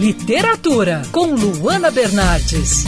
Literatura, com Luana Bernardes.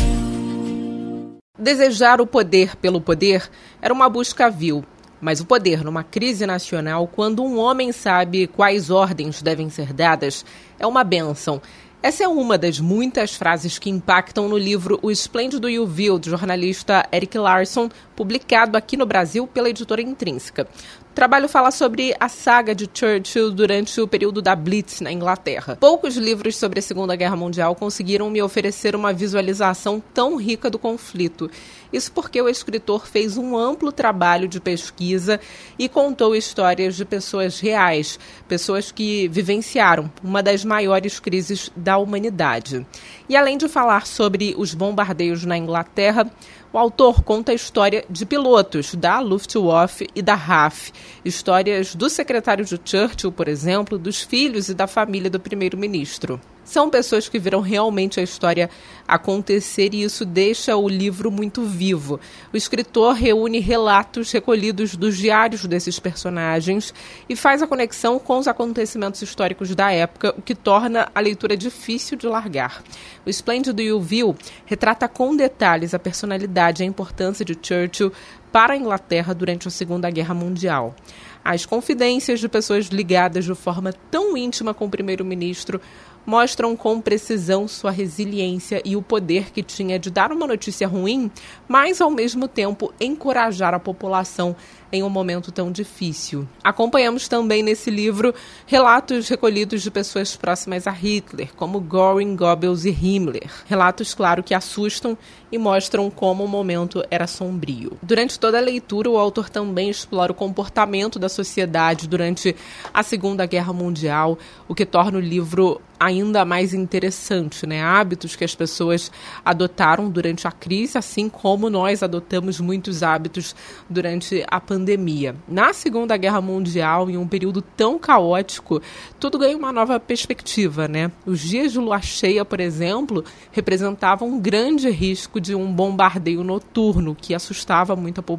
Desejar o poder pelo poder era uma busca vil. Mas o poder numa crise nacional, quando um homem sabe quais ordens devem ser dadas, é uma benção. Essa é uma das muitas frases que impactam no livro O Esplêndido e o Vil, do jornalista Eric Larson, publicado aqui no Brasil pela editora Intrínseca. O trabalho fala sobre a saga de Churchill durante o período da Blitz na Inglaterra. Poucos livros sobre a Segunda Guerra Mundial conseguiram me oferecer uma visualização tão rica do conflito. Isso porque o escritor fez um amplo trabalho de pesquisa e contou histórias de pessoas reais, pessoas que vivenciaram uma das maiores crises da humanidade. E além de falar sobre os bombardeios na Inglaterra, o autor conta a história de pilotos da Luftwaffe e da RAF, histórias do secretário de Churchill, por exemplo, dos filhos e da família do primeiro-ministro. São pessoas que viram realmente a história acontecer e isso deixa o livro muito vivo. O escritor reúne relatos recolhidos dos diários desses personagens e faz a conexão com os acontecimentos históricos da época, o que torna a leitura difícil de largar. O Esplêndido e o retrata com detalhes a personalidade e a importância de Churchill para a Inglaterra durante a Segunda Guerra Mundial. As confidências de pessoas ligadas de forma tão íntima com o primeiro-ministro mostram com precisão sua resiliência e o poder que tinha de dar uma notícia ruim, mas ao mesmo tempo encorajar a população em um momento tão difícil. Acompanhamos também nesse livro relatos recolhidos de pessoas próximas a Hitler, como Göring, Goebbels e Himmler. Relatos, claro, que assustam e mostram como o momento era sombrio. Durante toda a leitura, o autor também explora o comportamento da sociedade durante a Segunda Guerra Mundial, o que torna o livro ainda mais interessante, né? Hábitos que as pessoas adotaram durante a crise, assim como nós adotamos muitos hábitos durante a pandemia. Na Segunda Guerra Mundial, em um período tão caótico, tudo ganha uma nova perspectiva, né? Os dias de lua cheia, por exemplo, representavam um grande risco de um bombardeio noturno que assustava muito a população.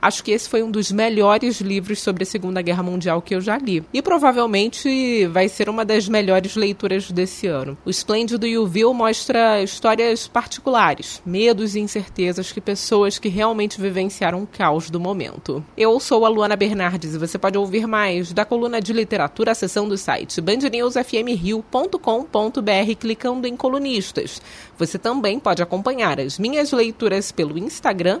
Acho que esse foi um dos melhores livros sobre a Segunda Guerra Mundial que eu já li. E provavelmente vai ser uma das melhores leituras desse ano. O Esplêndido e o mostra histórias particulares, medos e incertezas que pessoas que realmente vivenciaram o caos do momento. Eu sou a Luana Bernardes e você pode ouvir mais da coluna de literatura, a seção do site bandnewsfmrio.com.br clicando em colunistas. Você também pode acompanhar as minhas leituras pelo Instagram,